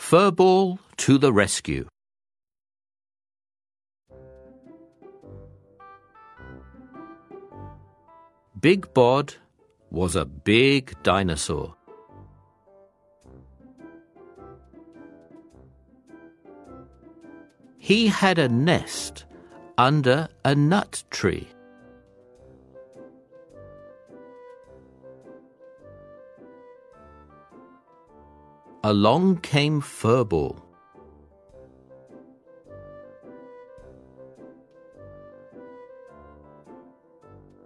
Furball to the rescue. Big Bod was a big dinosaur. He had a nest under a nut tree. Along came Furball.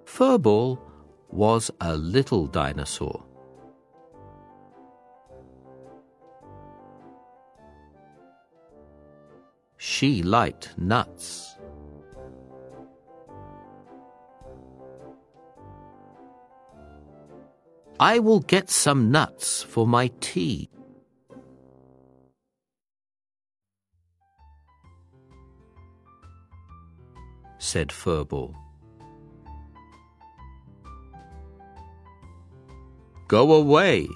Furball was a little dinosaur. She liked nuts. I will get some nuts for my tea. Said Furball. Go away,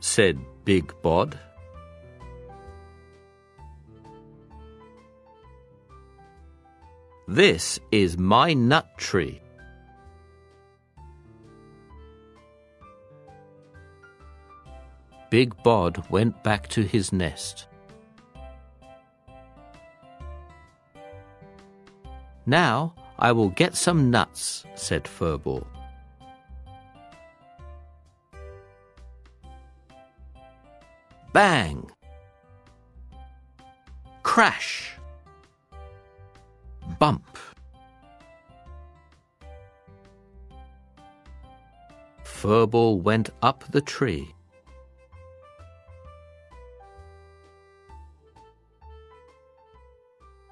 said Big Bod. This is my nut tree. Big Bod went back to his nest. Now I will get some nuts, said Furball. Bang! Crash! Bump! Furball went up the tree.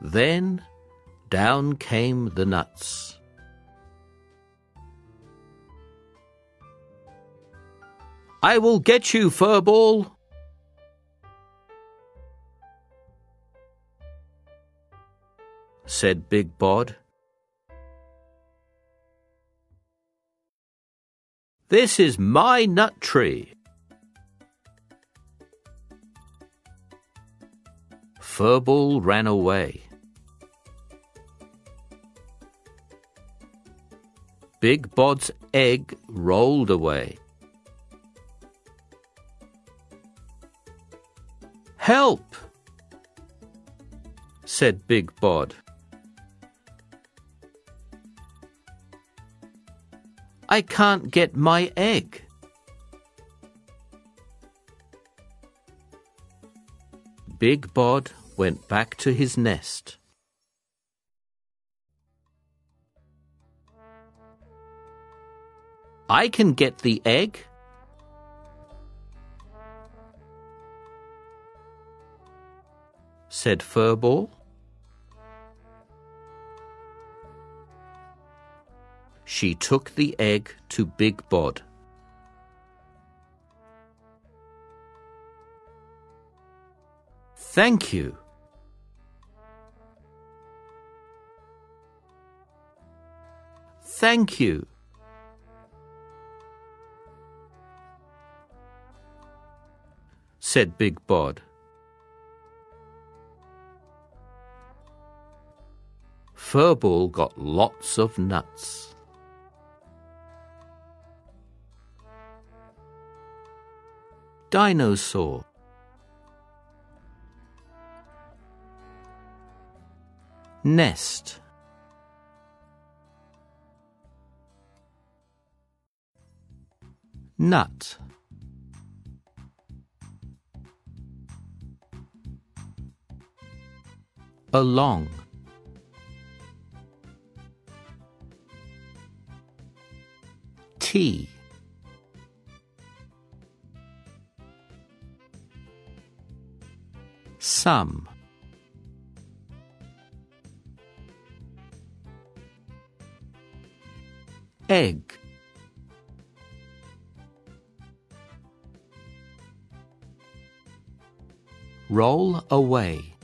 Then down came the nuts. I will get you, Furball, said Big Bod. This is my nut tree. Furball ran away. Big Bod's egg rolled away. Help! said Big Bod. I can't get my egg. Big Bod went back to his nest. I can get the egg. said Furball. She took the egg to Big Bod. Thank you. Thank you. Said Big Bod. Furball got lots of nuts. Dinosaur Nest Nut along. Tea. Some. Egg. Roll away.